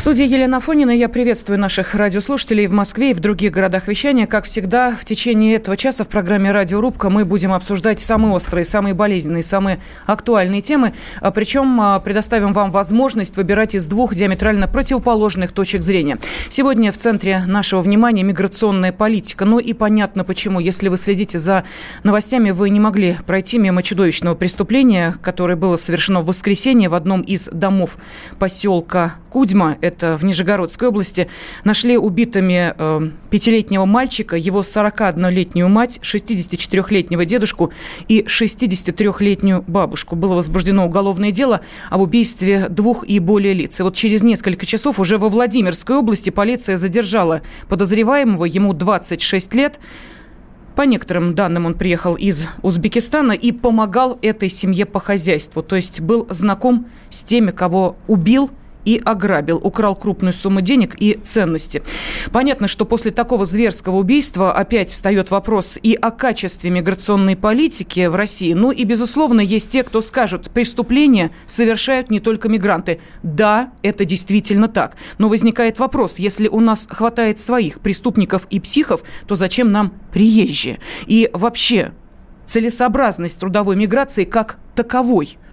В студии Елена Афонина я приветствую наших радиослушателей в Москве и в других городах вещания. Как всегда, в течение этого часа в программе «Радиорубка» мы будем обсуждать самые острые, самые болезненные, самые актуальные темы. А Причем а, предоставим вам возможность выбирать из двух диаметрально противоположных точек зрения. Сегодня в центре нашего внимания миграционная политика. Ну и понятно почему. Если вы следите за новостями, вы не могли пройти мимо чудовищного преступления, которое было совершено в воскресенье в одном из домов поселка Кудьма это в Нижегородской области, нашли убитыми э, пятилетнего мальчика, его 41-летнюю мать, 64-летнего дедушку и 63-летнюю бабушку. Было возбуждено уголовное дело об убийстве двух и более лиц. И вот через несколько часов уже во Владимирской области полиция задержала подозреваемого, ему 26 лет. По некоторым данным, он приехал из Узбекистана и помогал этой семье по хозяйству. То есть был знаком с теми, кого убил и ограбил, украл крупную сумму денег и ценности. Понятно, что после такого зверского убийства опять встает вопрос и о качестве миграционной политики в России. Ну и, безусловно, есть те, кто скажут, преступления совершают не только мигранты. Да, это действительно так. Но возникает вопрос, если у нас хватает своих преступников и психов, то зачем нам приезжие? И вообще, целесообразность трудовой миграции как таковой –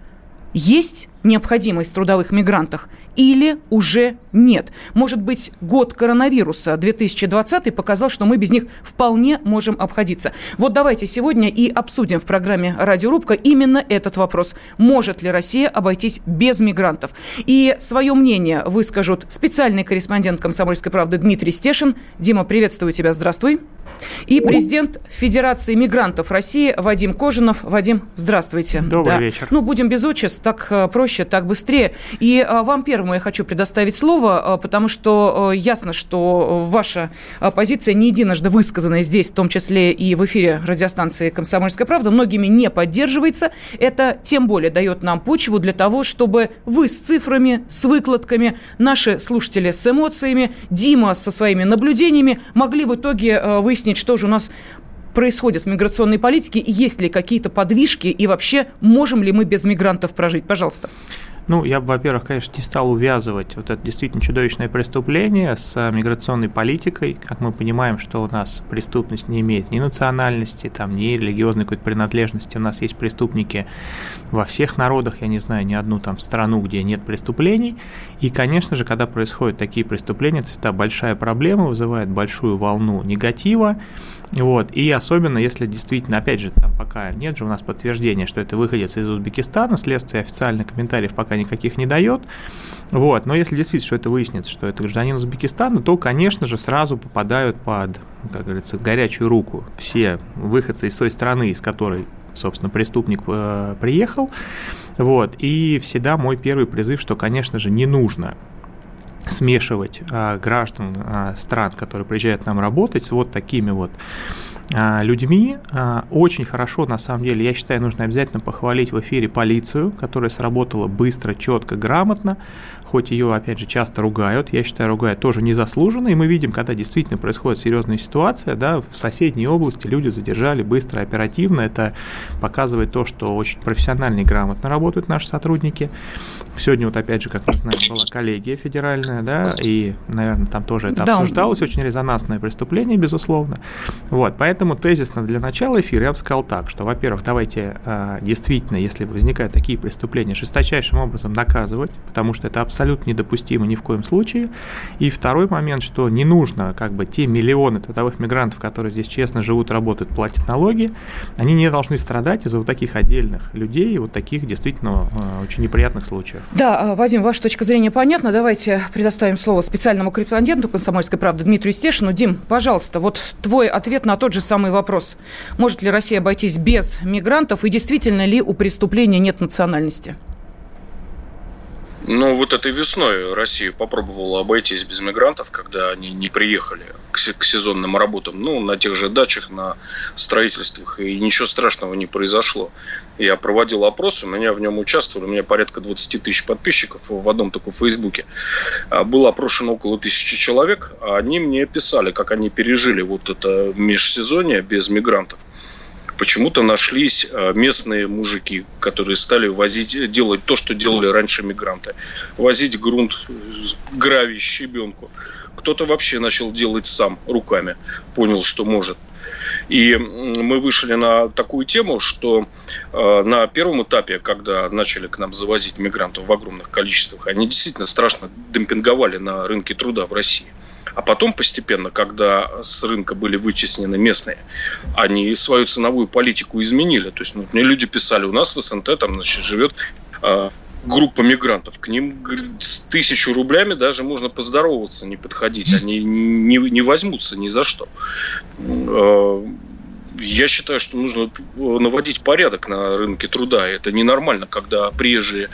есть необходимость в трудовых мигрантах или уже нет? Может быть, год коронавируса 2020 показал, что мы без них вполне можем обходиться. Вот давайте сегодня и обсудим в программе «Радиорубка» именно этот вопрос. Может ли Россия обойтись без мигрантов? И свое мнение выскажут специальный корреспондент «Комсомольской правды» Дмитрий Стешин. Дима, приветствую тебя, здравствуй. И президент Федерации мигрантов России Вадим Кожинов. Вадим, здравствуйте. Добрый да. вечер. Ну, будем без отчеств, так э, проще, так быстрее. И а, вам первому я хочу предоставить слово, а, потому что ясно, что ваша позиция не единожды высказанная здесь, в том числе и в эфире радиостанции «Комсомольская правда», многими не поддерживается. Это тем более дает нам почву для того, чтобы вы с цифрами, с выкладками, наши слушатели с эмоциями, Дима со своими наблюдениями могли в итоге выяснить, что же у нас происходит в миграционной политике, есть ли какие-то подвижки, и вообще можем ли мы без мигрантов прожить? Пожалуйста. Ну, я бы, во-первых, конечно, не стал увязывать вот это действительно чудовищное преступление с миграционной политикой. Как мы понимаем, что у нас преступность не имеет ни национальности, там, ни религиозной какой-то принадлежности. У нас есть преступники во всех народах, я не знаю ни одну там страну, где нет преступлений. И, конечно же, когда происходят такие преступления, это большая проблема, вызывает большую волну негатива. Вот. И особенно, если действительно, опять же, там пока нет же у нас подтверждения, что это выходец из Узбекистана, следствие официальных комментариев пока никаких не дает. Вот. Но если действительно, что это выяснится, что это гражданин Узбекистана, то, конечно же, сразу попадают под, как говорится, горячую руку все выходцы из той страны, из которой собственно, преступник э, приехал. Вот. И всегда мой первый призыв, что, конечно же, не нужно смешивать а, граждан а, стран, которые приезжают к нам работать, с вот такими вот людьми. А, очень хорошо, на самом деле, я считаю, нужно обязательно похвалить в эфире полицию, которая сработала быстро, четко, грамотно, хоть ее, опять же, часто ругают, я считаю, ругают тоже незаслуженно, и мы видим, когда действительно происходит серьезная ситуация, да, в соседней области люди задержали быстро, оперативно, это показывает то, что очень профессионально и грамотно работают наши сотрудники. Сегодня вот, опять же, как мы знаем, была коллегия федеральная, да, и, наверное, там тоже это да. обсуждалось, очень резонансное преступление, безусловно. Вот, поэтому тезисно для начала эфира я бы сказал так, что, во-первых, давайте э, действительно, если возникают такие преступления, жесточайшим образом наказывать, потому что это абсолютно недопустимо ни в коем случае. И второй момент, что не нужно как бы те миллионы трудовых мигрантов, которые здесь честно живут, работают, платят налоги, они не должны страдать из-за вот таких отдельных людей и вот таких действительно э, очень неприятных случаев. Да, Вадим, ваша точка зрения понятна. Давайте предоставим слово специальному корреспонденту «Комсомольской правды» Дмитрию Стешину. Дим, пожалуйста, вот твой ответ на тот же самый вопрос. Может ли Россия обойтись без мигрантов и действительно ли у преступления нет национальности? Ну, вот этой весной Россия попробовала обойтись без мигрантов, когда они не приехали к, к сезонным работам, ну, на тех же дачах, на строительствах, и ничего страшного не произошло. Я проводил опрос, у меня в нем участвовали, у меня порядка 20 тысяч подписчиков в одном только Фейсбуке. А, было опрошено около тысячи человек, а они мне писали, как они пережили вот это межсезонье без мигрантов почему-то нашлись э, местные мужики, которые стали возить, делать то, что делали раньше мигранты. Возить грунт, гравий, щебенку. Кто-то вообще начал делать сам руками, понял, что может. И мы вышли на такую тему, что э, на первом этапе, когда начали к нам завозить мигрантов в огромных количествах, они действительно страшно демпинговали на рынке труда в России. А потом постепенно, когда с рынка были вычислены местные, они свою ценовую политику изменили. То есть ну, мне люди писали, у нас в СНТ там значит, живет э, группа мигрантов. К ним с тысячу рублями даже можно поздороваться, не подходить. Они не, не возьмутся ни за что. Э, я считаю, что нужно наводить порядок на рынке труда. Это ненормально, когда приезжие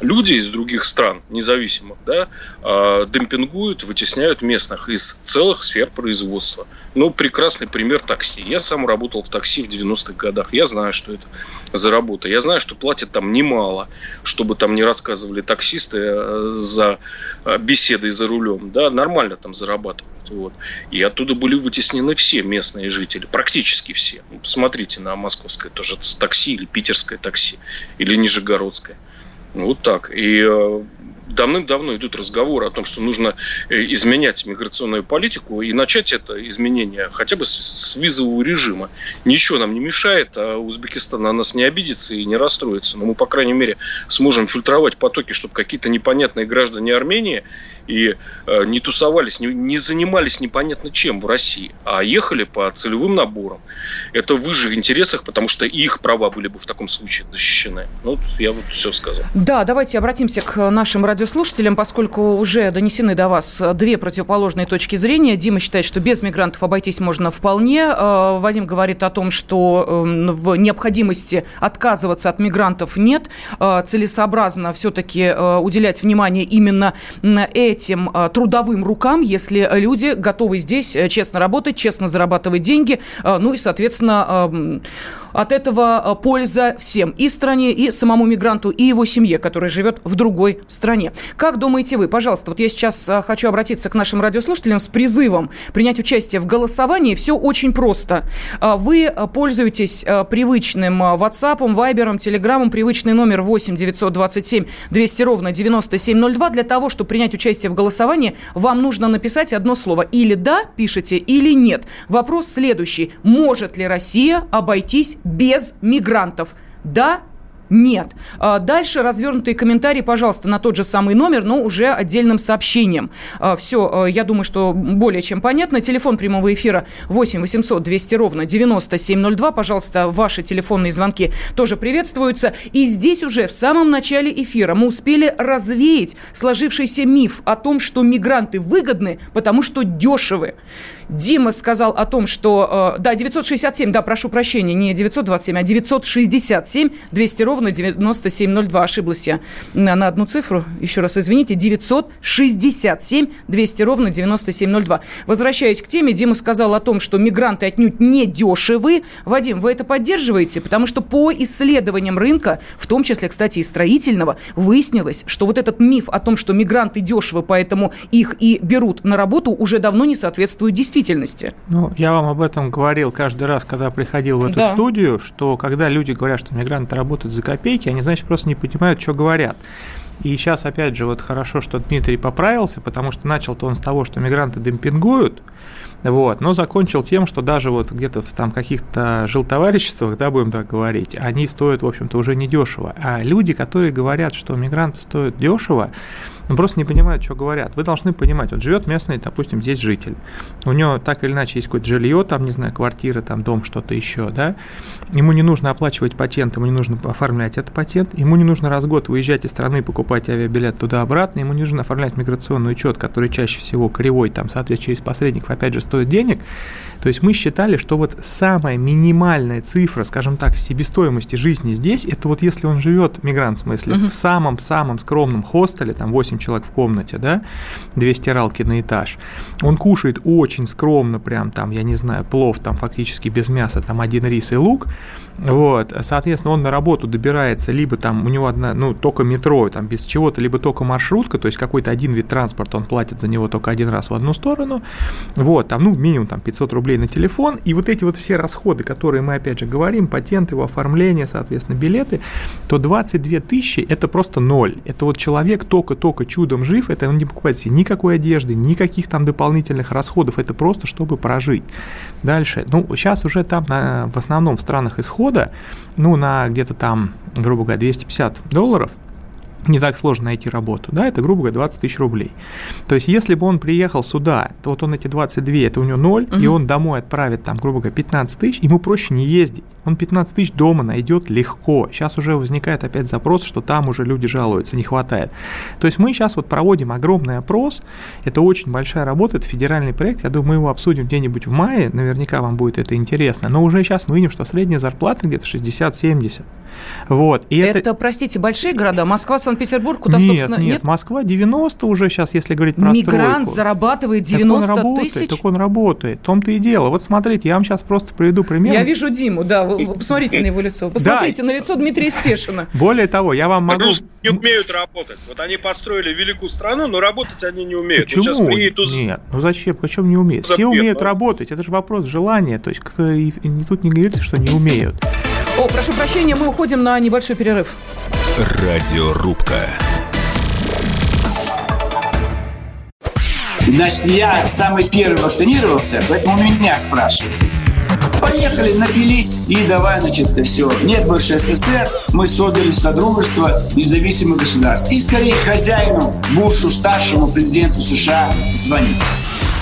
люди из других стран, независимых, да, а, демпингуют, вытесняют местных из целых сфер производства. Ну, прекрасный пример такси. Я сам работал в такси в 90-х годах. Я знаю, что это за работа. Я знаю, что платят там немало, чтобы там не рассказывали таксисты э, за э, беседой за рулем. Да, нормально там зарабатывают. Вот. И оттуда были вытеснены все местные жители, практически все. Ну, посмотрите на московское тоже такси или питерское такси, или нижегородское. Вот так. И э, давным-давно идут разговоры о том, что нужно э, изменять миграционную политику и начать это изменение хотя бы с, визового режима. Ничего нам не мешает, а Узбекистан на нас не обидится и не расстроится. Но мы, по крайней мере, сможем фильтровать потоки, чтобы какие-то непонятные граждане Армении и э, не тусовались, не, занимались непонятно чем в России, а ехали по целевым наборам. Это в их интересах, потому что их права были бы в таком случае защищены. Ну, я вот все сказал. Да, давайте обратимся к нашим радиослушателям, поскольку уже донесены до вас две противоположные точки зрения. Дима считает, что без мигрантов обойтись можно вполне. Э, Вадим говорит о том, что эм, в необходимости отказываться от мигрантов нет. Э, целесообразно все-таки э, уделять внимание именно этим э, трудовым рукам, если люди готовы здесь э, честно работать, честно зарабатывать деньги, э, ну и, соответственно, от этого польза всем, и стране, и самому мигранту, и его семье, которая живет в другой стране. Как думаете вы? Пожалуйста, вот я сейчас хочу обратиться к нашим радиослушателям с призывом принять участие в голосовании. Все очень просто. Вы пользуетесь привычным WhatsApp, Viber, Telegram, привычный номер 8 927 200 ровно 9702 для того, чтобы принять участие в голосовании, вам нужно написать одно слово. Или да, пишите, или нет. Вопрос следующий. Может ли Россия обойтись без мигрантов? Да нет. А, дальше развернутые комментарии, пожалуйста, на тот же самый номер, но уже отдельным сообщением. А, Все, а, я думаю, что более чем понятно. Телефон прямого эфира 8 800 200 ровно 9702. Пожалуйста, ваши телефонные звонки тоже приветствуются. И здесь уже в самом начале эфира мы успели развеять сложившийся миф о том, что мигранты выгодны, потому что дешевы. Дима сказал о том, что... Э, да, 967, да, прошу прощения, не 927, а 967, 200 ровно 9702. Ошиблась я на, на одну цифру. Еще раз извините. 967, 200 ровно 9702. Возвращаясь к теме, Дима сказал о том, что мигранты отнюдь не дешевы. Вадим, вы это поддерживаете? Потому что по исследованиям рынка, в том числе, кстати, и строительного, выяснилось, что вот этот миф о том, что мигранты дешевы, поэтому их и берут на работу, уже давно не соответствует действительности действительности. Ну, я вам об этом говорил каждый раз, когда приходил в эту да. студию, что когда люди говорят, что мигранты работают за копейки, они, значит, просто не понимают, что говорят. И сейчас, опять же, вот хорошо, что Дмитрий поправился, потому что начал-то он с того, что мигранты демпингуют, вот, но закончил тем, что даже вот где-то в там каких-то жилтовариществах, да, будем так говорить, они стоят, в общем-то, уже не дешево. А люди, которые говорят, что мигранты стоят дешево, ну, просто не понимают, что говорят. Вы должны понимать, вот живет местный, допустим, здесь житель. У него так или иначе есть какое-то жилье, там, не знаю, квартира, там, дом, что-то еще, да. Ему не нужно оплачивать патент, ему не нужно оформлять этот патент, ему не нужно раз в год выезжать из страны, покупать авиабилет туда-обратно, ему не нужно оформлять миграционный учет, который чаще всего кривой, там, соответственно, через посредников, опять же, стоит денег. То есть мы считали, что вот самая минимальная цифра, скажем так, себестоимости жизни здесь, это вот если он живет, мигрант в смысле, uh-huh. в самом-самом скромном хостеле, там 8 человек в комнате, да, две стиралки на этаж, он кушает очень скромно, прям там, я не знаю, плов там фактически без мяса, там один рис и лук, вот, соответственно, он на работу добирается, либо там у него одна, ну, только метро, там без чего-то, либо только маршрутка, то есть какой-то один вид транспорта, он платит за него только один раз в одну сторону, вот, там, ну, минимум там 500 рублей на телефон, и вот эти вот все расходы, которые мы, опять же, говорим, патенты, его оформление, соответственно, билеты, то 22 тысячи – это просто ноль. Это вот человек только-только чудом жив, это он не покупает себе никакой одежды, никаких там дополнительных расходов, это просто чтобы прожить. Дальше, ну, сейчас уже там на, в основном в странах исхода, ну, на где-то там, грубо говоря, 250 долларов – не так сложно найти работу, да, это, грубо говоря, 20 тысяч рублей. То есть, если бы он приехал сюда, то вот он эти 22, это у него 0, угу. и он домой отправит, там, грубо говоря, 15 тысяч, ему проще не ездить. Он 15 тысяч дома найдет легко. Сейчас уже возникает опять запрос, что там уже люди жалуются, не хватает. То есть, мы сейчас вот проводим огромный опрос, это очень большая работа, это федеральный проект, я думаю, мы его обсудим где-нибудь в мае, наверняка вам будет это интересно, но уже сейчас мы видим, что средняя зарплата где-то 60-70. Вот. И это, это, простите, большие города? Москва, Санкт-Петербург, куда, нет, собственно... Нет, нет, Москва 90 уже сейчас, если говорить про Мигрант стройку. зарабатывает 90 так он работает, тысяч? Так он работает, в том-то и дело. Вот смотрите, я вам сейчас просто приведу пример. Я вижу Диму, да, вы, вы посмотрите на его лицо. Посмотрите да. на лицо Дмитрия Стешина. Более того, я вам могу... Русские не умеют работать. Вот они построили великую страну, но работать они не умеют. Почему? Вот приедут... Нет, ну зачем? Почему не умеют? Все умеют работать, это же вопрос желания. То есть кто, и, и тут не говорится, что не умеют. О, прошу прощения, мы уходим на небольшой перерыв. Радиорубка. Значит, я самый первый вакцинировался, поэтому меня спрашивают. Поехали, напились и давай, значит, все. Нет больше СССР, мы создали Содружество независимых государств. И скорее хозяину, Бушу, старшему президенту США звонить.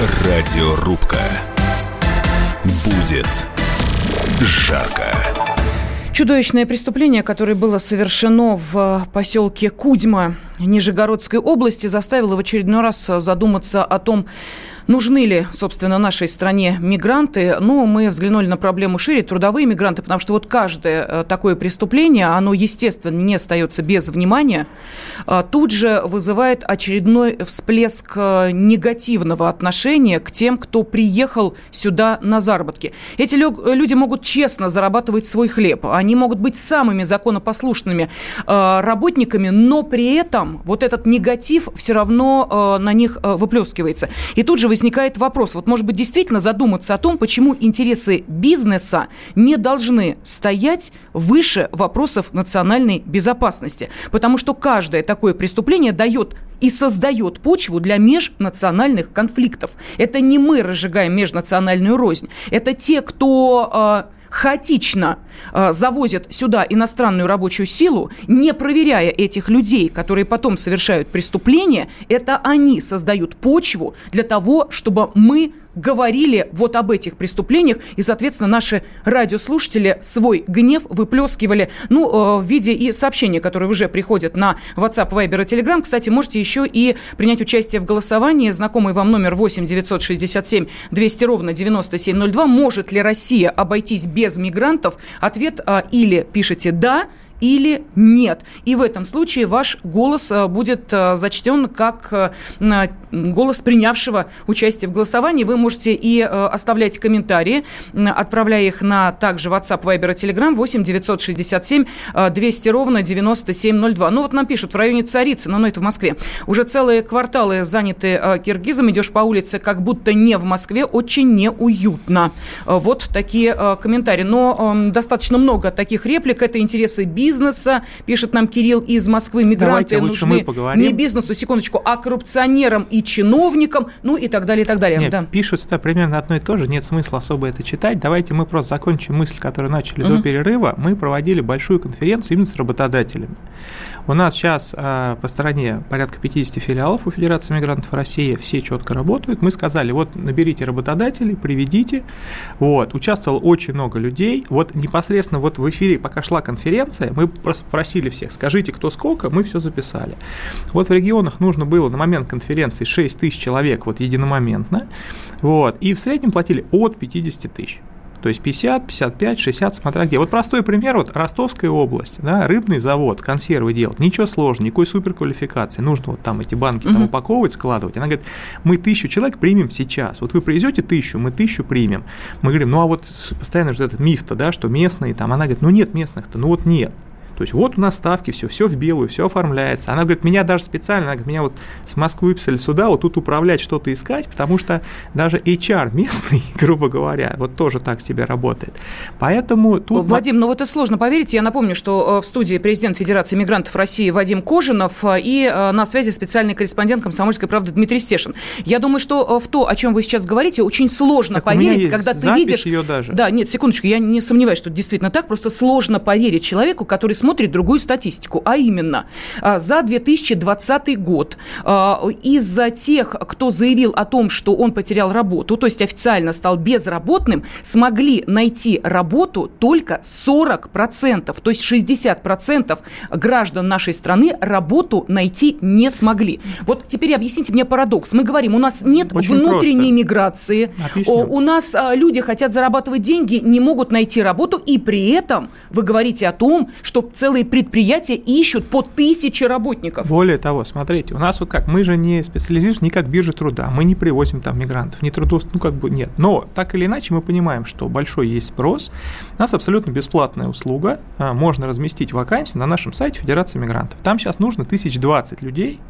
Радиорубка. Будет жарко. Чудовищное преступление, которое было совершено в поселке Кудьма Нижегородской области, заставило в очередной раз задуматься о том, Нужны ли, собственно, нашей стране мигранты? Ну, мы взглянули на проблему шире, трудовые мигранты, потому что вот каждое э, такое преступление, оно, естественно, не остается без внимания, а тут же вызывает очередной всплеск э, негативного отношения к тем, кто приехал сюда на заработки. Эти люди могут честно зарабатывать свой хлеб, они могут быть самыми законопослушными э, работниками, но при этом вот этот негатив все равно на них выплескивается. И тут же возникает вопрос, вот может быть действительно задуматься о том, почему интересы бизнеса не должны стоять выше вопросов национальной безопасности. Потому что каждое такое преступление дает и создает почву для межнациональных конфликтов. Это не мы разжигаем межнациональную рознь, это те, кто э, хаотично э, завозят сюда иностранную рабочую силу, не проверяя этих людей, которые потом совершают преступления, это они создают почву для того, чтобы мы говорили вот об этих преступлениях, и, соответственно, наши радиослушатели свой гнев выплескивали, ну, э, в виде и сообщения, которые уже приходят на WhatsApp, Viber и Telegram. Кстати, можете еще и принять участие в голосовании. Знакомый вам номер 8 967 200 ровно 9702. Может ли Россия обойтись без мигрантов? Ответ а, или пишите «да», или нет. И в этом случае ваш голос э, будет э, зачтен как э, голос принявшего участие в голосовании. Вы можете и оставлять комментарии, отправляя их на также WhatsApp, Viber и Telegram 8 967 200 ровно 9702. Ну вот нам пишут в районе Царицы, но это в Москве. Уже целые кварталы заняты киргизом. Идешь по улице, как будто не в Москве. Очень неуютно. Вот такие комментарии. Но достаточно много таких реплик. Это интересы бизнеса бизнеса, пишет нам Кирилл из Москвы. Мигранты нужны не бизнесу, секундочку, а коррупционерам и чиновникам, ну и так далее, и так далее. Нет, да. пишут это примерно одно и то же, нет смысла особо это читать. Давайте мы просто закончим мысль, которую начали угу. до перерыва. Мы проводили большую конференцию именно с работодателями. У нас сейчас э, по стране порядка 50 филиалов у Федерации мигрантов России, все четко работают. Мы сказали, вот наберите работодателей, приведите. Вот, участвовало очень много людей. Вот непосредственно вот в эфире, пока шла конференция, мы просто всех, скажите, кто сколько, мы все записали. Вот в регионах нужно было на момент конференции 6 тысяч человек вот единомоментно. Вот, и в среднем платили от 50 тысяч. То есть 50, 55, 60, смотря где. Вот простой пример, вот Ростовская область, да, рыбный завод, консервы делать, ничего сложного, никакой суперквалификации, нужно вот там эти банки там упаковывать, складывать. Она говорит, мы тысячу человек примем сейчас, вот вы привезете тысячу, мы тысячу примем. Мы говорим, ну а вот постоянно же этот миф-то, да, что местные там, она говорит, ну нет местных-то, ну вот нет. То есть вот у нас ставки, все, все в белую, все оформляется. Она говорит, меня даже специально, она говорит, меня вот с Москвы выписали сюда, вот тут управлять, что-то искать, потому что даже HR местный, грубо говоря, вот тоже так себе работает. Поэтому тут... Вадим, ну вот это сложно поверить. Я напомню, что э, в студии президент Федерации мигрантов России Вадим Кожинов э, и э, на связи специальный корреспондент «Комсомольской правды» Дмитрий Стешин. Я думаю, что в то, о чем вы сейчас говорите, очень сложно так поверить, когда ты видишь... ее даже. Да, нет, секундочку, я не сомневаюсь, что это действительно так, просто сложно поверить человеку, который смотрит смотрит другую статистику, а именно а, за 2020 год а, из-за тех, кто заявил о том, что он потерял работу, то есть официально стал безработным, смогли найти работу только 40%, то есть 60% граждан нашей страны работу найти не смогли. Вот теперь объясните мне парадокс. Мы говорим, у нас нет Очень внутренней просто. миграции, Отлично. у нас а, люди хотят зарабатывать деньги, не могут найти работу, и при этом вы говорите о том, что целые предприятия ищут по тысяче работников. Более того, смотрите, у нас вот как, мы же не специализируемся не как биржа труда, мы не привозим там мигрантов, не трудост, ну как бы нет. Но так или иначе мы понимаем, что большой есть спрос, у нас абсолютно бесплатная услуга, а, можно разместить вакансию на нашем сайте Федерации мигрантов. Там сейчас нужно 1020 людей,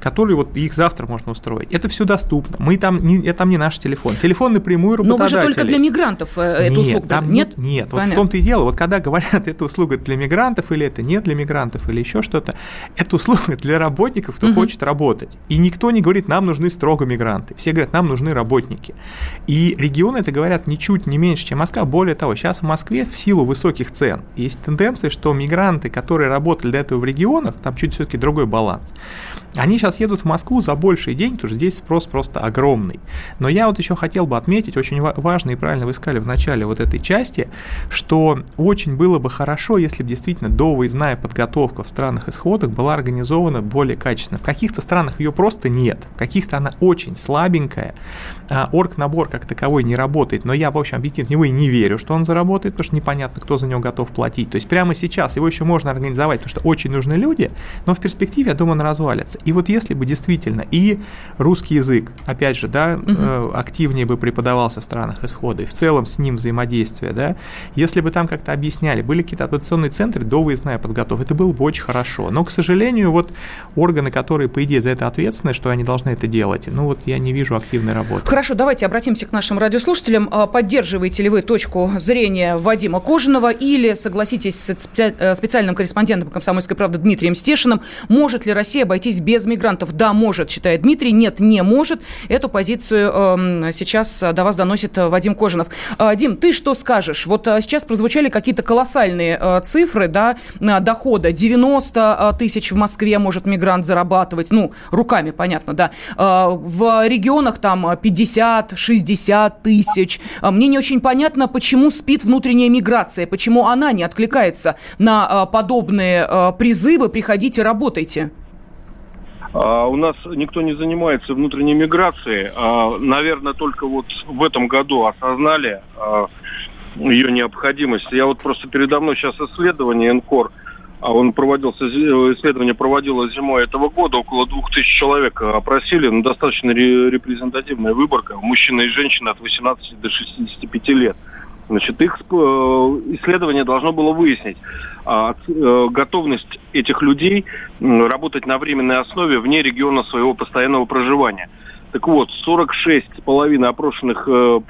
которые вот их завтра можно устроить. Это все доступно. Мы там не, это там не наш телефон. Телефон напрямую работодателей. Но вы же только для мигрантов э, эту нет, услугу. Там нет, нет. Вот в том-то и дело. Вот когда говорят, это услуга для мигрантов или это не для мигрантов или еще что-то, это услуга для работников, кто угу. хочет работать. И никто не говорит, нам нужны строго мигранты. Все говорят, нам нужны работники. И регионы это говорят ничуть не меньше, чем Москва. Более того, сейчас в Москве в силу высоких цен есть тенденция, что мигранты, которые работали до этого в регионах, там чуть все-таки другой баланс, они сейчас едут в Москву за большие деньги, потому что здесь спрос просто огромный. Но я вот еще хотел бы отметить, очень важно и правильно вы сказали в начале вот этой части, что очень было бы хорошо, если бы действительно довыездная подготовка в странах исходах была организована более качественно. В каких-то странах ее просто нет, в каких-то она очень слабенькая, а орг-набор как таковой не работает, но я, в общем, объективно в него и не верю, что он заработает, потому что непонятно, кто за него готов платить. То есть прямо сейчас его еще можно организовать, потому что очень нужны люди, но в перспективе, я думаю, он развалится. И вот если бы действительно и русский язык, опять же, да, угу. активнее бы преподавался в странах исхода, и в целом с ним взаимодействие, да, если бы там как-то объясняли, были какие-то адаптационные центры до выездная подготовка, это было бы очень хорошо. Но, к сожалению, вот органы, которые, по идее, за это ответственны, что они должны это делать, ну вот я не вижу активной работы. Хорошо, давайте обратимся к нашим радиослушателям. А, поддерживаете ли вы точку зрения Вадима Кожаного или согласитесь с э, специальным корреспондентом «Комсомольской правды» Дмитрием Стешиным? Может ли Россия обойтись без без мигрантов? Да, может, считает Дмитрий. Нет, не может. Эту позицию э, сейчас до вас доносит э, Вадим Кожинов. Э, Дим, ты что скажешь? Вот э, сейчас прозвучали какие-то колоссальные цифры, да, дохода. 90 э, тысяч в Москве может мигрант зарабатывать, ну, руками, понятно, да. В регионах там 50-60 тысяч. Мне не очень понятно, почему спит внутренняя миграция, почему она не откликается на подобные призывы «приходите, работайте». А у нас никто не занимается внутренней миграцией. А, наверное, только вот в этом году осознали а, ее необходимость. Я вот просто передо мной сейчас исследование НКОР, он проводился, исследование проводилось зимой этого года, около двух тысяч человек опросили, ну, достаточно репрезентативная выборка, мужчина и женщина от 18 до 65 лет. Значит, их э, исследование должно было выяснить а, э, готовность этих людей работать на временной основе вне региона своего постоянного проживания. Так вот, 46,5 опрошенных э,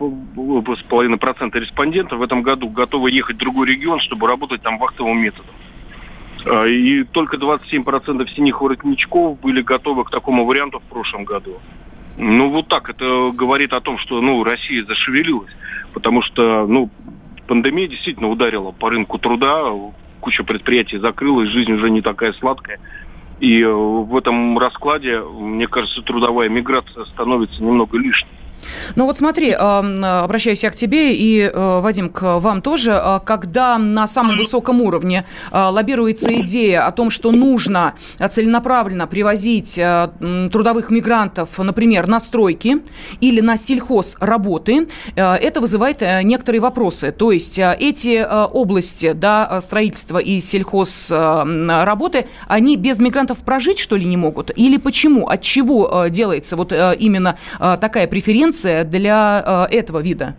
половиной процента респондентов в этом году готовы ехать в другой регион, чтобы работать там вахтовым методом. А, и только 27% синих воротничков были готовы к такому варианту в прошлом году. Ну, вот так это говорит о том, что ну, Россия зашевелилась. Потому что ну, пандемия действительно ударила по рынку труда, куча предприятий закрылась, жизнь уже не такая сладкая. И э, в этом раскладе, мне кажется, трудовая миграция становится немного лишней. Ну вот смотри, обращаюсь я к тебе и, э, Вадим, к вам тоже. А, когда на самом высоком уровне а, лоббируется идея о том, что нужно целенаправленно привозить э, трудовых мигрантов, например, на стройки или на сельхоз работы, э, это вызывает некоторые вопросы. То есть эти области, да, строительства и сельхоз работы, они без мигрантов прожить, что ли, не могут? Или почему? От чего делается вот именно такая преференция конкуренция для э, этого вида?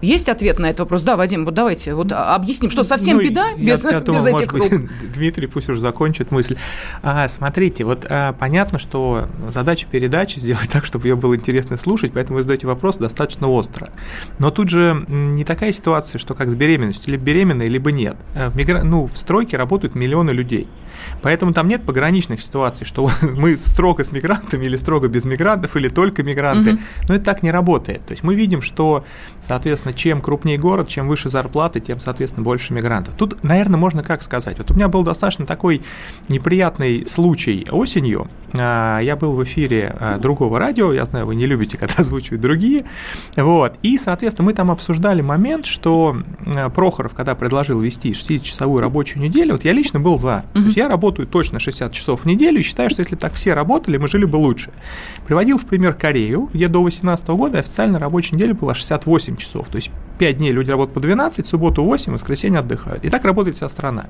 Есть ответ на этот вопрос? Да, Вадим, вот давайте вот объясним, что совсем ну, беда без, я, я думаю, без этих может быть, Дмитрий пусть уже закончит мысль. А, смотрите, вот а, понятно, что задача передачи сделать так, чтобы ее было интересно слушать, поэтому вы задаете вопрос достаточно остро. Но тут же не такая ситуация, что как с беременностью, либо беременная, либо нет. Э, в, мигра... ну, в стройке работают миллионы людей. Поэтому там нет пограничных ситуаций, что мы строго с мигрантами или строго без мигрантов, или только мигранты. Угу. Но это так не работает. То есть мы видим, что, соответственно, соответственно, чем крупнее город, чем выше зарплаты, тем, соответственно, больше мигрантов. Тут, наверное, можно как сказать. Вот у меня был достаточно такой неприятный случай осенью. А, я был в эфире а, другого радио, я знаю, вы не любите, когда озвучивают другие. Вот. И, соответственно, мы там обсуждали момент, что а, Прохоров, когда предложил вести 60-часовую рабочую неделю, вот я лично был за. Mm-hmm. То есть я работаю точно 60 часов в неделю и считаю, что если так все работали, мы жили бы лучше. Приводил в пример Корею, где до 2018 года официально рабочая неделя была 68 часов. То есть 5 дней люди работают по 12, субботу 8, воскресенье отдыхают. И так работает вся страна.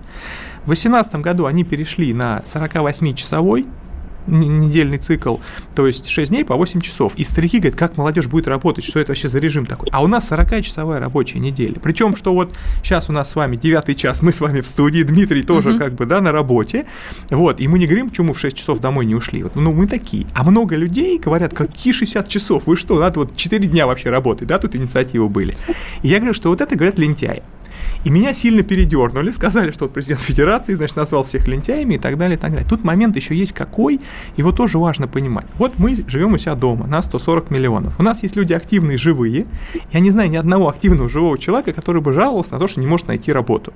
В 2018 году они перешли на 48-часовой недельный цикл, то есть 6 дней по 8 часов. И старики говорят, как молодежь будет работать, что это вообще за режим такой. А у нас 40-часовая рабочая неделя. Причем, что вот сейчас у нас с вами 9 час, мы с вами в студии, Дмитрий тоже как бы, да, на работе. Вот, и мы не говорим, почему в 6 часов домой не ушли. Вот, ну, мы такие. А много людей говорят, какие 60 часов, вы что, надо вот 4 дня вообще работать, да, тут инициативы были. И я говорю, что вот это, говорят, лентяи. И меня сильно передернули, сказали, что вот президент Федерации, значит, назвал всех лентяями и так далее, и так далее. Тут момент еще есть какой, его тоже важно понимать. Вот мы живем у себя дома, нас 140 миллионов. У нас есть люди активные, живые. Я не знаю ни одного активного живого человека, который бы жаловался на то, что не может найти работу.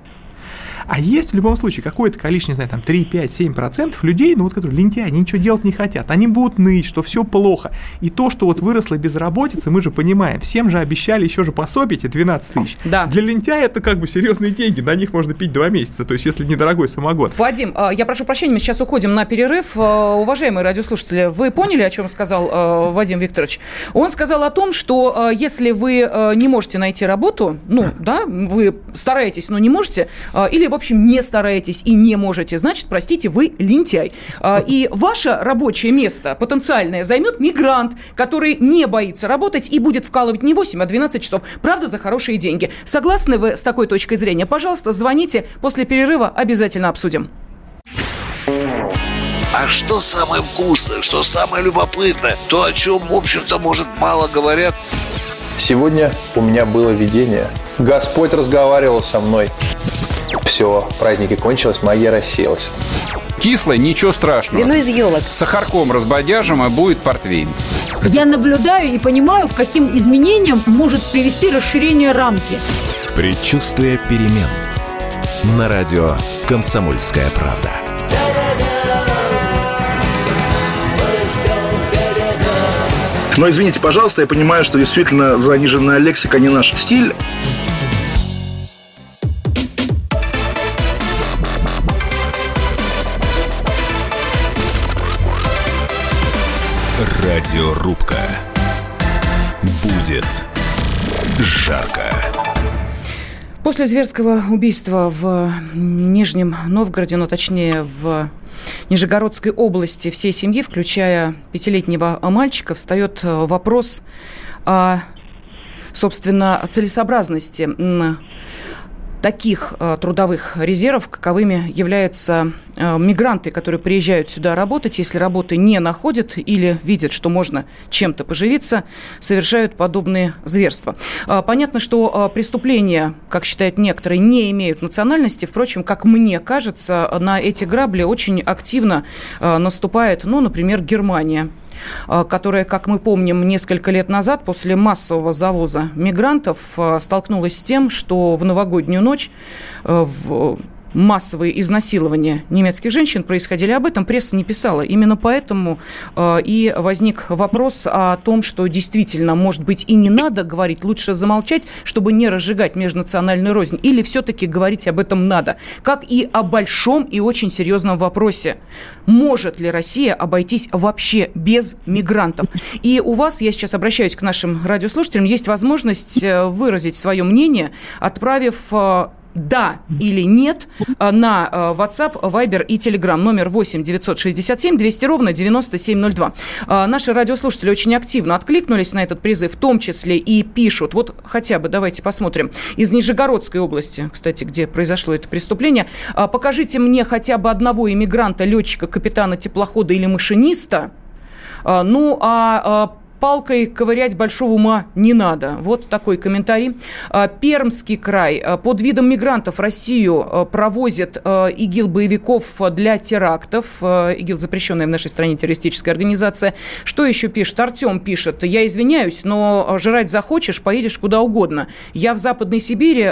А есть в любом случае какое-то количество, не знаю, там 3, 5, 7 процентов людей, ну вот которые лентяи, они ничего делать не хотят. Они будут ныть, что все плохо. И то, что вот выросла безработица, мы же понимаем, всем же обещали еще же пособие эти 12 тысяч. Да. Для лентяя это как бы серьезные деньги, на них можно пить 2 месяца, то есть если недорогой самогон. Вадим, а, я прошу прощения, мы сейчас уходим на перерыв. А, уважаемые радиослушатели, вы поняли, о чем сказал а, Вадим Викторович? Он сказал о том, что если вы не можете найти работу, ну, да, вы стараетесь, но не можете, или в общем, не стараетесь и не можете, значит, простите, вы лентяй. А, и ваше рабочее место потенциальное займет мигрант, который не боится работать и будет вкалывать не 8, а 12 часов. Правда, за хорошие деньги. Согласны вы с такой точкой зрения? Пожалуйста, звоните. После перерыва обязательно обсудим. А что самое вкусное, что самое любопытное, то, о чем, в общем-то, может, мало говорят. Сегодня у меня было видение. Господь разговаривал со мной. Все, праздники кончились, магия рассеялась. Кислое, ничего страшного. Вино из елок. С сахарком разбодяжим, и будет портвейн. Я наблюдаю и понимаю, к каким изменениям может привести расширение рамки. Предчувствие перемен. На радио «Комсомольская правда». Но извините, пожалуйста, я понимаю, что действительно заниженная лексика не наш стиль. Радиорубка. Будет жарко. После зверского убийства в Нижнем Новгороде, ну точнее в Нижегородской области всей семьи, включая пятилетнего мальчика, встает вопрос о, собственно, целесообразности таких трудовых резервов, каковыми являются э, мигранты, которые приезжают сюда работать, если работы не находят или видят, что можно чем-то поживиться, совершают подобные зверства. Э, понятно, что э, преступления, как считают некоторые, не имеют национальности. Впрочем, как мне кажется, на эти грабли очень активно э, наступает, ну, например, Германия э, которая, как мы помним, несколько лет назад после массового завоза мигрантов э, столкнулась с тем, что в новогоднюю ночь в массовые изнасилования немецких женщин происходили. Об этом пресса не писала. Именно поэтому э, и возник вопрос о том, что действительно, может быть, и не надо говорить, лучше замолчать, чтобы не разжигать межнациональную рознь. Или все-таки говорить об этом надо. Как и о большом и очень серьезном вопросе. Может ли Россия обойтись вообще без мигрантов? И у вас, я сейчас обращаюсь к нашим радиослушателям, есть возможность э, выразить свое мнение, отправив э, да или нет э, на э, WhatsApp, Viber и Telegram. Номер 8 967 200 ровно 9702. Э, наши радиослушатели очень активно откликнулись на этот призыв, в том числе и пишут. Вот хотя бы давайте посмотрим. Из Нижегородской области, кстати, где произошло это преступление. Покажите мне хотя бы одного иммигранта, летчика, капитана теплохода или машиниста. Ну, а палкой ковырять большого ума не надо. Вот такой комментарий. А, Пермский край. А, под видом мигрантов Россию а, провозят ИГИЛ боевиков для терактов. ИГИЛ запрещенная в нашей стране террористическая организация. Что еще пишет? Артем пишет. Я извиняюсь, но жрать захочешь, поедешь куда угодно. Я в Западной Сибири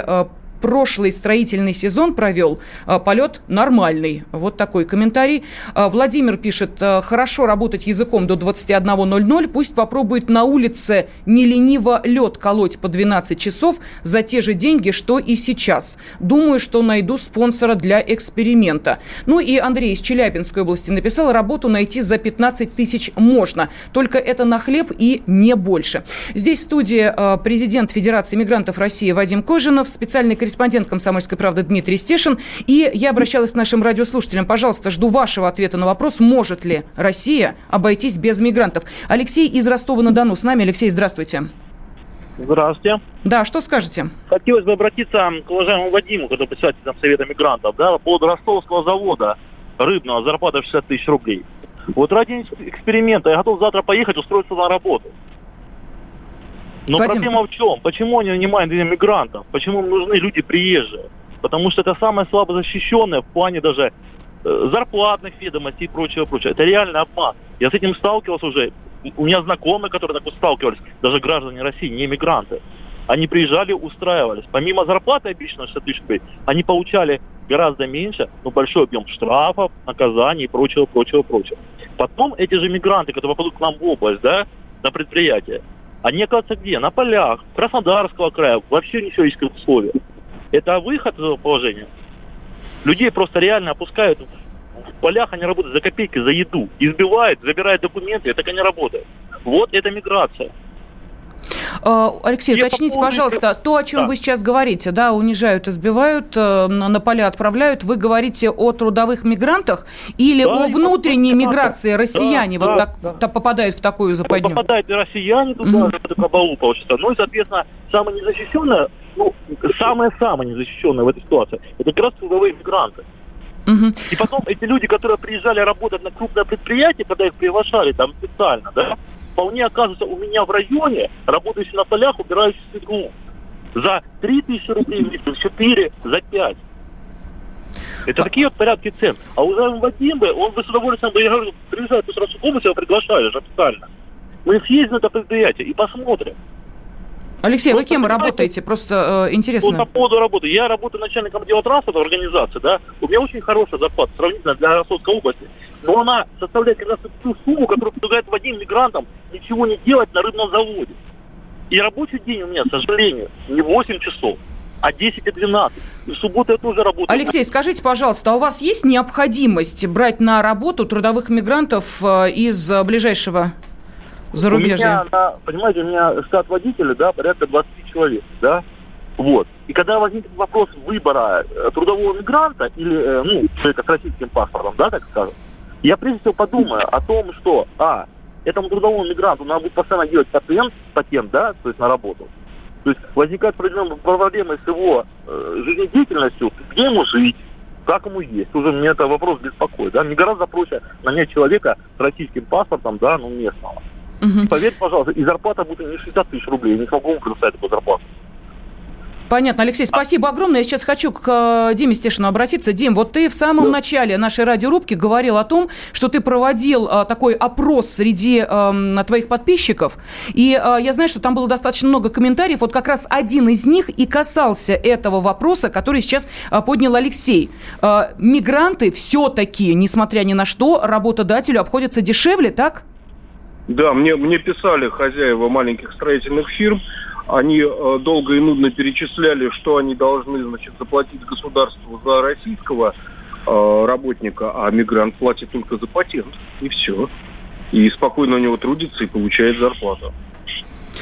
прошлый строительный сезон провел, а, полет нормальный. Вот такой комментарий. А, Владимир пишет, «А, хорошо работать языком до 21.00, пусть попробует на улице не лениво лед колоть по 12 часов за те же деньги, что и сейчас. Думаю, что найду спонсора для эксперимента. Ну и Андрей из Челябинской области написал, работу найти за 15 тысяч можно, только это на хлеб и не больше. Здесь в студии президент Федерации мигрантов России Вадим Кожинов, специальный корреспондент корреспондент «Комсомольской правды» Дмитрий Стешин. И я обращалась к нашим радиослушателям. Пожалуйста, жду вашего ответа на вопрос, может ли Россия обойтись без мигрантов. Алексей из Ростова-на-Дону с нами. Алексей, здравствуйте. Здравствуйте. Да, что скажете? Хотелось бы обратиться к уважаемому Вадиму, который председатель Совета мигрантов, да, по поводу ростовского завода рыбного, зарплата 60 тысяч рублей. Вот ради эксперимента я готов завтра поехать устроиться на работу. Но Вадим. проблема в чем? Почему они нанимают мигрантов? Почему им нужны люди приезжие? Потому что это самое слабо защищенное в плане даже э, зарплатных ведомостей и прочего, прочего. Это реально обман. Я с этим сталкивался уже. У меня знакомые, которые так вот сталкивались, даже граждане России, не мигранты. Они приезжали, устраивались. Помимо зарплаты обычно 60 тысяч рублей, они получали гораздо меньше, но большой объем штрафов, наказаний и прочего, прочего, прочего. Потом эти же мигранты, которые попадут к нам в область, да, на предприятие, они оказываются где? На полях Краснодарского края, вообще не человеческих условиях. Это выход из этого положения. Людей просто реально опускают в полях, они работают за копейки, за еду. Избивают, забирают документы, это не работает. Вот это миграция. А, Алексей, Я уточните, по пожалуйста, то, о чем да. вы сейчас говорите, да, унижают, избивают, э, на поля отправляют, вы говорите о трудовых мигрантах или да, о внутренней миграции россияне да, вот да, так, да. попадают в такую западню? Попадают и россияне туда, mm-hmm. это кабалу получится. Ну и, соответственно, самое незащищенное, ну, самое-самое незащищенное в этой ситуации, это как раз трудовые мигранты. Угу. И потом эти люди, которые приезжали работать на крупное предприятие, когда их приглашали там специально, да, вполне оказывается у меня в районе, работающий на полях, убирающий снегу. За 3 тысячи рублей в месяц, 4, за 5. Это а... такие вот порядки цен. А у Вадим бы, он бы с удовольствием я говорю, приезжает в Сразу область, его приглашали же официально. Мы съездим на это предприятие и посмотрим. Алексей, вы кем работаете? Просто э, интересно. Вот по поводу работы. Я работаю начальником отдела транспорта организации, да. У меня очень хорошая зарплата сравнительно для Ростовской области. Но она составляет как раз ту сумму, которую предлагает Вадим мигрантам ничего не делать на рыбном заводе. И рабочий день у меня, к сожалению, не 8 часов, а 10 и 12. И в субботу я тоже работаю. Алексей, скажите, пожалуйста, а у вас есть необходимость брать на работу трудовых мигрантов э, из ближайшего зарубежья? У меня, понимаете, у меня штат водителей, да, порядка 20 человек, да, вот. И когда возникнет вопрос выбора э, трудового мигранта или, э, ну, человека с российским паспортом, да, так скажем, я прежде всего подумаю о том, что, а, этому трудовому мигранту надо будет постоянно делать патент, патент, да, то есть на работу. То есть возникают проблемы с его э, жизнедеятельностью, где ему жить, как ему есть. Уже мне это вопрос беспокоит. Да? Мне гораздо проще нанять человека с российским паспортом, да, ну, местного. Угу. Поверь, пожалуйста, и зарплата будет не 60 тысяч рублей. Я не смогу вам предоставить такую зарплату. Понятно, Алексей, спасибо огромное. Я сейчас хочу к э, Диме Стешину обратиться. Дим, вот ты в самом да. начале нашей радиорубки говорил о том, что ты проводил а, такой опрос среди а, твоих подписчиков, и а, я знаю, что там было достаточно много комментариев. Вот как раз один из них и касался этого вопроса, который сейчас а, поднял Алексей. А, мигранты все-таки, несмотря ни на что, работодателю обходятся дешевле, так? Да, мне, мне писали хозяева маленьких строительных фирм, они э, долго и нудно перечисляли, что они должны значит, заплатить государству за российского э, работника, а мигрант платит только за патент, и все. И спокойно у него трудится и получает зарплату.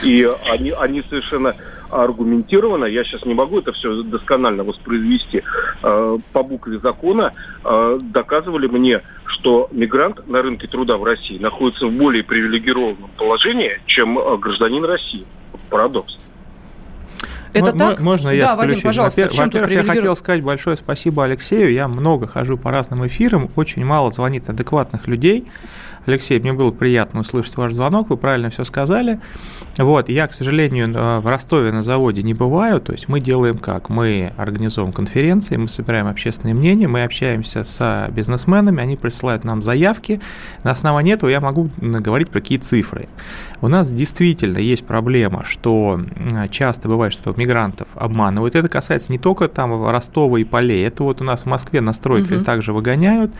И они, они совершенно аргументированно, я сейчас не могу это все досконально воспроизвести, э, по букве закона доказывали мне, что мигрант на рынке труда в России находится в более привилегированном положении, чем гражданин России парадокс. Это так? Можно я Да, Вадим, пожалуйста. Во-первых, я хотел сказать большое спасибо Алексею. Я много хожу по разным эфирам, очень мало звонит адекватных людей. Алексей, мне было приятно услышать ваш звонок, вы правильно все сказали. Вот, я, к сожалению, э, в Ростове на заводе не бываю, то есть мы делаем как? Мы организуем конференции, мы собираем общественное мнение, мы общаемся с бизнесменами, они присылают нам заявки, на основании этого я могу говорить про какие цифры. У нас действительно есть проблема, что часто бывает, что мигрантов обманывают. Это касается не только там Ростова и полей, это вот у нас в Москве на стройках угу. также выгоняют.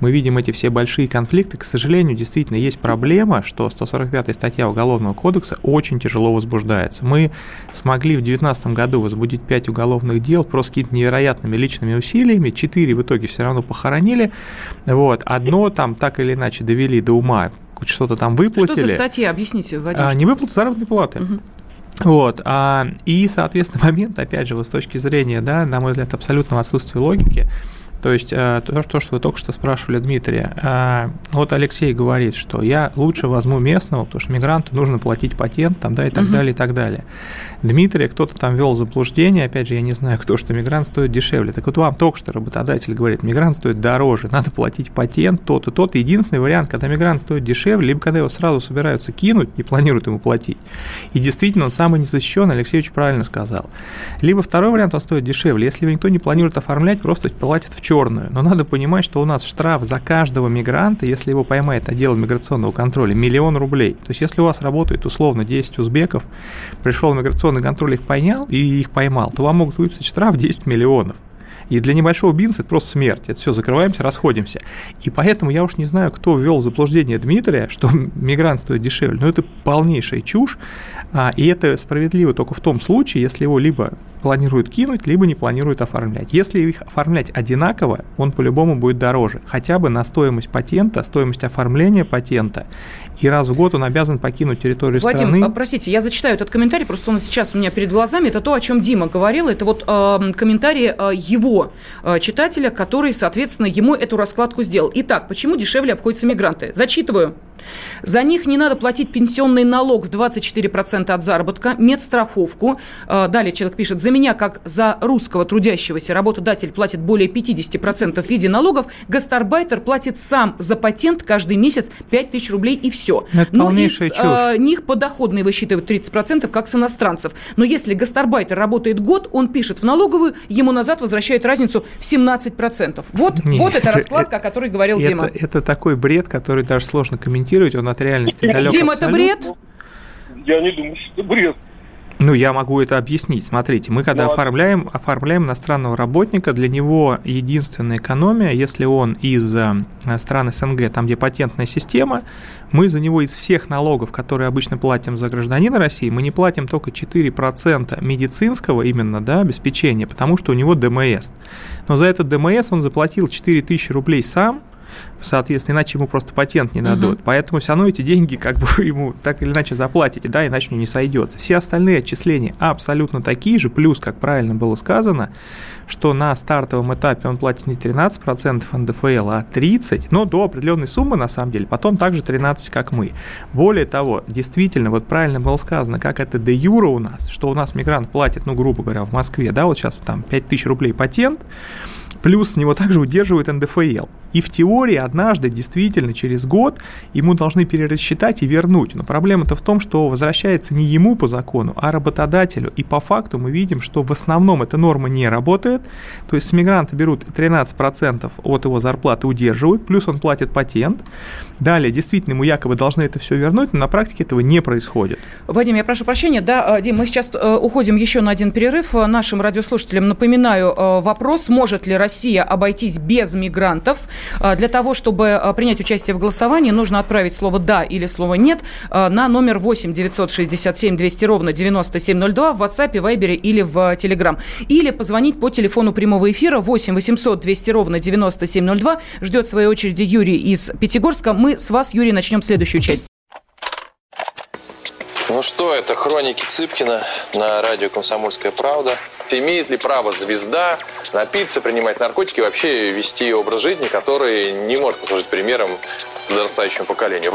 Мы видим эти все большие конфликты. К сожалению, действительно есть проблема, что 145 статья Уголовного кодекса очень тяжело возбуждается. Мы смогли в 2019 году возбудить 5 уголовных дел просто какими-то невероятными личными усилиями, 4 в итоге все равно похоронили. Вот. Одно там так или иначе довели до ума что-то там выплатили. Что за статья? Объясните, Вадим. А, не выплата заработной платы. Угу. Вот, а, и, соответственно, момент, опять же, вот с точки зрения, да, на мой взгляд, абсолютного отсутствия логики, то есть э, то, то, что вы только что спрашивали Дмитрия. Э, вот Алексей говорит, что я лучше возьму местного, потому что мигранту нужно платить патент, там, да, и так угу. далее, и так далее. Дмитрия кто-то там вел заблуждение, опять же, я не знаю, кто, что мигрант стоит дешевле. Так вот вам только что работодатель говорит, мигрант стоит дороже, надо платить патент, тот и тот. Единственный вариант, когда мигрант стоит дешевле, либо когда его сразу собираются кинуть и планируют ему платить. И действительно, он самый незащищенный, Алексей очень правильно сказал. Либо второй вариант, он стоит дешевле. Если никто не планирует оформлять, просто платит в черном черную. Но надо понимать, что у нас штраф за каждого мигранта, если его поймает отдел миграционного контроля, миллион рублей. То есть, если у вас работает условно 10 узбеков, пришел миграционный контроль, их поймал и их поймал, то вам могут выписать штраф 10 миллионов. И для небольшого бизнеса это просто смерть. Это все, закрываемся, расходимся. И поэтому я уж не знаю, кто ввел заблуждение Дмитрия, что мигрант стоит дешевле. Но это полнейшая чушь. А, и это справедливо только в том случае, если его либо планируют кинуть, либо не планируют оформлять. Если их оформлять одинаково, он по-любому будет дороже. Хотя бы на стоимость патента, стоимость оформления патента и раз в год он обязан покинуть территорию Вадим, страны. Вадим, простите, я зачитаю этот комментарий, просто он сейчас у меня перед глазами. Это то, о чем Дима говорил. Это вот э, комментарий э, его э, читателя, который, соответственно, ему эту раскладку сделал. Итак, почему дешевле обходятся мигранты? Зачитываю. За них не надо платить пенсионный налог в 24% от заработка, медстраховку. Э, далее человек пишет, за меня, как за русского трудящегося, работодатель платит более 50% в виде налогов, гастарбайтер платит сам за патент каждый месяц 5 тысяч рублей и все. Это Но из э, них подоходные высчитывают 30%, как с иностранцев. Но если гастарбайтер работает год, он пишет в налоговую, ему назад возвращает разницу в 17%. Вот, Нет, вот эта раскладка, о которой говорил это, Дима. Это такой бред, который даже сложно комментировать, он от реальности далек Дима, это бред? Я не думаю, что это бред. Ну, я могу это объяснить. Смотрите, мы когда ну, оформляем, оформляем иностранного работника, для него единственная экономия, если он из э, стран СНГ, там, где патентная система, мы за него из всех налогов, которые обычно платим за гражданина России, мы не платим только 4% медицинского именно да, обеспечения, потому что у него ДМС. Но за этот ДМС он заплатил 4000 рублей сам – соответственно, иначе ему просто патент не дадут. Угу. Поэтому все равно эти деньги как бы ему так или иначе заплатите, да, иначе не сойдется. Все остальные отчисления абсолютно такие же, плюс, как правильно было сказано, что на стартовом этапе он платит не 13% НДФЛ, а 30%, но до определенной суммы, на самом деле, потом также 13%, как мы. Более того, действительно, вот правильно было сказано, как это де юра у нас, что у нас мигрант платит, ну, грубо говоря, в Москве, да, вот сейчас там 5000 рублей патент, Плюс с него также удерживает НДФЛ. И в теории однажды, действительно, через год ему должны перерасчитать и вернуть. Но проблема-то в том, что возвращается не ему по закону, а работодателю. И по факту мы видим, что в основном эта норма не работает. То есть с мигранта берут 13% от его зарплаты удерживают, плюс он платит патент. Далее, действительно, ему якобы должны это все вернуть, но на практике этого не происходит. Вадим, я прошу прощения. Да, э, Дим, мы сейчас э, уходим еще на один перерыв. Нашим радиослушателям напоминаю э, вопрос, может ли Россия обойтись без мигрантов? Для того, чтобы принять участие в голосовании, нужно отправить слово «да» или слово «нет» на номер 8 967 200 ровно 9702 в WhatsApp, Viber или в Telegram. Или позвонить по телефону прямого эфира 8 800 200 ровно 9702. Ждет в своей очереди Юрий из Пятигорска. Мы с вас, Юрий, начнем следующую часть. Ну что, это хроники Цыпкина на радио «Комсомольская правда». Имеет ли право звезда напиться, принимать наркотики и вообще вести образ жизни, который не может послужить примером подрастающему поколению?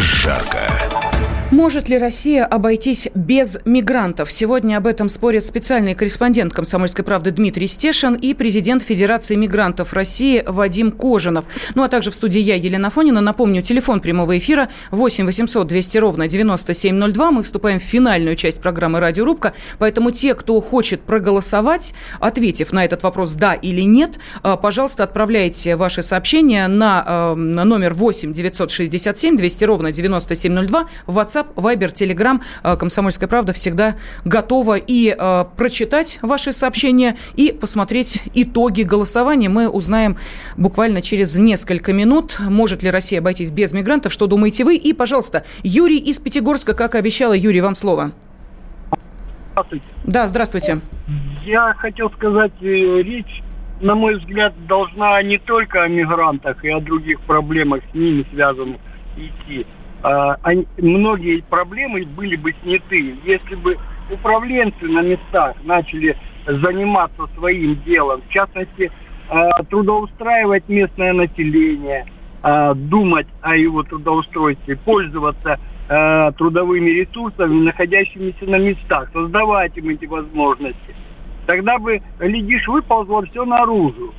жарко. Может ли Россия обойтись без мигрантов? Сегодня об этом спорят специальный корреспондент «Комсомольской правды» Дмитрий Стешин и президент Федерации мигрантов России Вадим Кожинов. Ну а также в студии я, Елена Фонина. Напомню, телефон прямого эфира 8 800 200 ровно 9702. Мы вступаем в финальную часть программы «Радиорубка», поэтому те, кто хочет проголосовать, ответив на этот вопрос «да» или «нет», э, пожалуйста, отправляйте ваши сообщения на, э, номер 8 967 200 ровно 9702 в WhatsApp WhatsApp, Viber, Telegram. Э, Комсомольская правда всегда готова и э, прочитать ваши сообщения, и посмотреть итоги голосования. Мы узнаем буквально через несколько минут, может ли Россия обойтись без мигрантов, что думаете вы. И, пожалуйста, Юрий из Пятигорска, как и обещала. Юрий, вам слово. Здравствуйте. Да, здравствуйте. Я хотел сказать, э, речь, на мой взгляд, должна не только о мигрантах и о других проблемах с ними связанных идти. А, они, многие проблемы были бы сняты, если бы управленцы на местах начали заниматься своим делом, в частности, а, трудоустраивать местное население, а, думать о его трудоустройстве, пользоваться трудовыми ресурсами, находящимися на местах, создавать им эти возможности. Тогда бы, глядишь, выползло все наружу.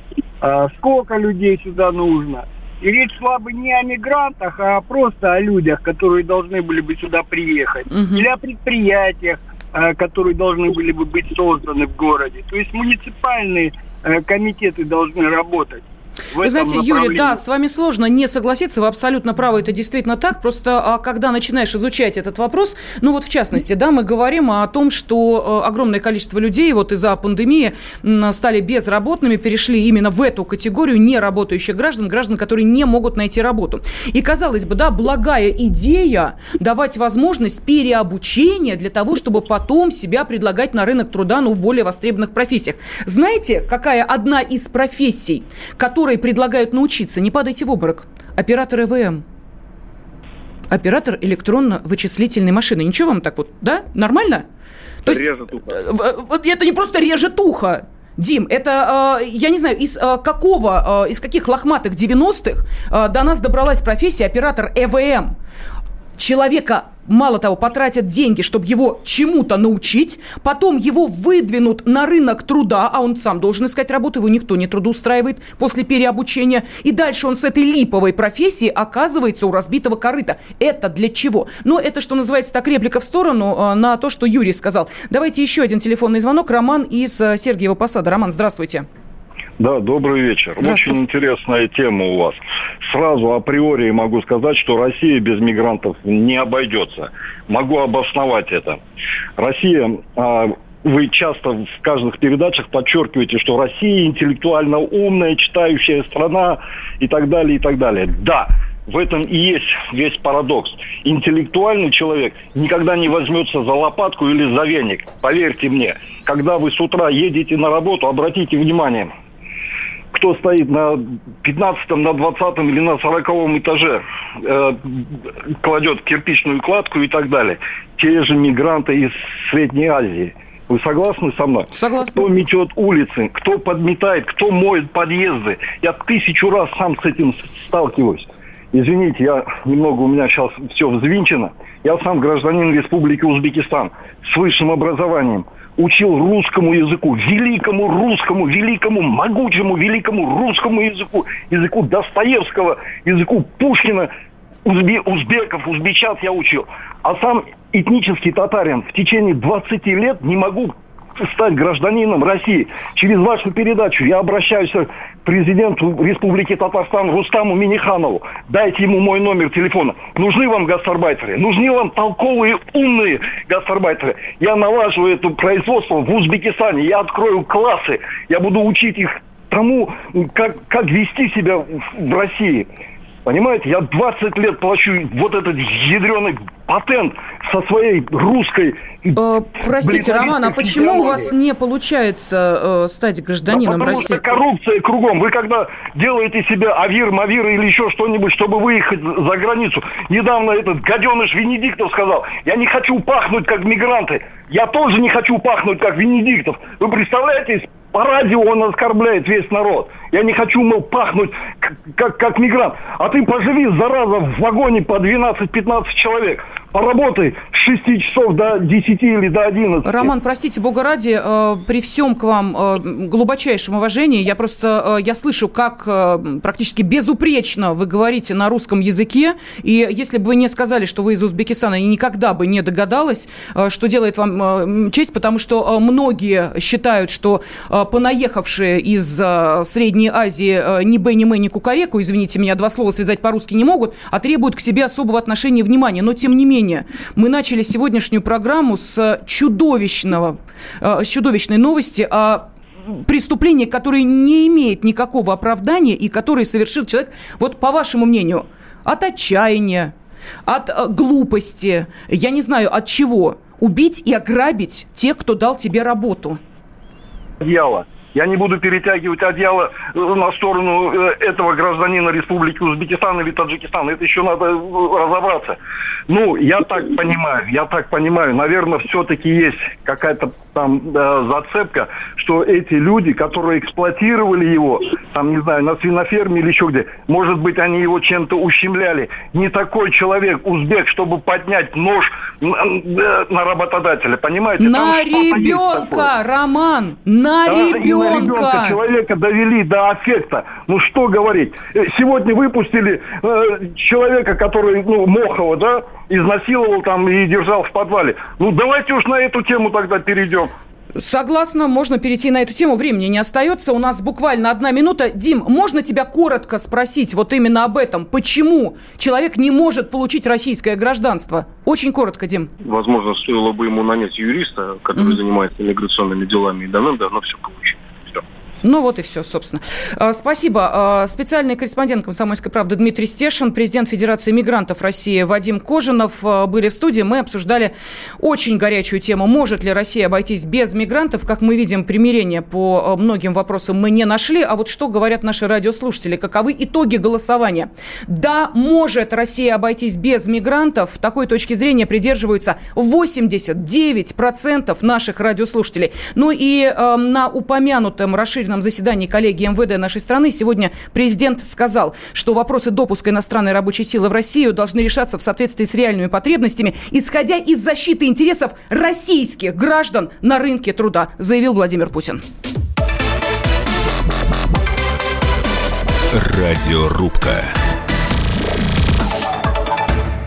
Сколько людей сюда нужно – и речь шла бы не о мигрантах, а просто о людях, которые должны были бы сюда приехать. Угу. Или о предприятиях, э, которые должны были бы быть созданы в городе. То есть муниципальные э, комитеты должны работать. Вы знаете, Юрий, да, с вами сложно не согласиться, вы абсолютно правы, это действительно так. Просто а, когда начинаешь изучать этот вопрос, ну вот в частности, да, мы говорим о том, что э, огромное количество людей вот из-за пандемии стали безработными, перешли именно в эту категорию неработающих граждан, граждан, которые не могут найти работу. И казалось бы, да, благая идея давать возможность переобучения для того, чтобы потом себя предлагать на рынок труда, ну, в более востребованных профессиях. Знаете, какая одна из профессий, которая которые предлагают научиться, не падайте в обморок. Оператор ЭВМ. Оператор электронно-вычислительной машины. Ничего вам так вот, да? Нормально? То есть, режет ухо. Э, это не просто режет ухо. Дим, это, э, я не знаю, из э, какого, из каких лохматых 90-х до нас добралась профессия оператор ЭВМ. Человека мало того, потратят деньги, чтобы его чему-то научить, потом его выдвинут на рынок труда, а он сам должен искать работу, его никто не трудоустраивает после переобучения, и дальше он с этой липовой профессией оказывается у разбитого корыта. Это для чего? Но это, что называется, так реплика в сторону э, на то, что Юрий сказал. Давайте еще один телефонный звонок. Роман из э, Сергиева Посада. Роман, здравствуйте. Да, добрый вечер. Очень интересная тема у вас. Сразу априори могу сказать, что Россия без мигрантов не обойдется. Могу обосновать это. Россия а, вы часто в каждых передачах подчеркиваете, что Россия интеллектуально умная, читающая страна и так далее, и так далее. Да, в этом и есть весь парадокс. Интеллектуальный человек никогда не возьмется за лопатку или за веник. Поверьте мне, когда вы с утра едете на работу, обратите внимание – кто стоит на 15 на 20 или на 40 этаже, э, кладет кирпичную кладку и так далее. Те же мигранты из Средней Азии. Вы согласны со мной? Согласна. Кто метет улицы, кто подметает, кто моет подъезды. Я тысячу раз сам с этим сталкиваюсь. Извините, я немного у меня сейчас все взвинчено. Я сам гражданин Республики Узбекистан с высшим образованием учил русскому языку, великому русскому, великому, могучему, великому русскому языку, языку Достоевского, языку Пушкина, узбе, узбеков, узбечат я учил. А сам этнический татарин в течение 20 лет не могу стать гражданином России. Через вашу передачу я обращаюсь к президенту Республики Татарстан Рустаму Миниханову. Дайте ему мой номер телефона. Нужны вам гастарбайтеры? Нужны вам толковые, умные гастарбайтеры? Я налаживаю это производство в Узбекистане. Я открою классы. Я буду учить их тому, как, как вести себя в России. Понимаете, я 20 лет плачу вот этот ядреный патент со своей русской... Э, простите, Роман, а почему у вас не получается э, стать гражданином да потому России? Потому что коррупция кругом. Вы когда делаете себе авир, мавир или еще что-нибудь, чтобы выехать за границу. Недавно этот гаденыш Венедиктов сказал, я не хочу пахнуть как мигранты. Я тоже не хочу пахнуть как Венедиктов. Вы представляете, по радио он оскорбляет весь народ. Я не хочу, мол, пахнуть как, как, как мигрант. А ты поживи, зараза, в вагоне по 12-15 человек. Поработай с 6 часов до 10 или до 11. Роман, простите, бога ради, э, при всем к вам э, глубочайшем уважении, я просто, э, я слышу, как э, практически безупречно вы говорите на русском языке, и если бы вы не сказали, что вы из Узбекистана, я никогда бы не догадалась, э, что делает вам э, честь, потому что э, многие считают, что э, понаехавшие из э, Средней Азии э, ни Б, ни ни Кукареку, извините меня, два слова связать по-русски не могут, а требуют к себе особого отношения и внимания. Но, тем не менее, мы начали сегодняшнюю программу с чудовищного, э, с чудовищной новости о преступлении, которое не имеет никакого оправдания и которое совершил человек, вот по вашему мнению, от отчаяния, от э, глупости, я не знаю, от чего, убить и ограбить тех, кто дал тебе работу – одеяло. Я не буду перетягивать одеяло э, на сторону э, этого гражданина Республики Узбекистан или Таджикистан. Это еще надо э, разобраться. Ну, я так понимаю, я так понимаю, наверное, все-таки есть какая-то там э, зацепка, что эти люди, которые эксплуатировали его, там, не знаю, на свиноферме или еще где, может быть, они его чем-то ущемляли. Не такой человек, узбек, чтобы поднять нож на, на работодателя, понимаете? На ребенка, Роман, на да, ребенка! На ребенка человека довели до аффекта. Ну, что говорить? Э, сегодня выпустили э, человека, который, ну, Мохова, да, изнасиловал там и держал в подвале. Ну, давайте уж на эту тему тогда перейдем. Согласна, можно перейти на эту тему. Времени не остается. У нас буквально одна минута. Дим, можно тебя коротко спросить вот именно об этом? Почему человек не может получить российское гражданство? Очень коротко, Дим. Возможно, стоило бы ему нанять юриста, который mm-hmm. занимается иммиграционными делами, и давным-давно все получить. Ну вот и все, собственно. А, спасибо. А, специальный корреспондент «Комсомольской правды» Дмитрий Стешин, президент Федерации мигрантов России Вадим Кожинов а, были в студии. Мы обсуждали очень горячую тему. Может ли Россия обойтись без мигрантов? Как мы видим, примирение по многим вопросам мы не нашли. А вот что говорят наши радиослушатели? Каковы итоги голосования? Да, может Россия обойтись без мигрантов. Такой точки зрения придерживаются 89% наших радиослушателей. Ну и на упомянутом расширенном экстренном заседании коллегии МВД нашей страны сегодня президент сказал, что вопросы допуска иностранной рабочей силы в Россию должны решаться в соответствии с реальными потребностями, исходя из защиты интересов российских граждан на рынке труда, заявил Владимир Путин. Радиорубка.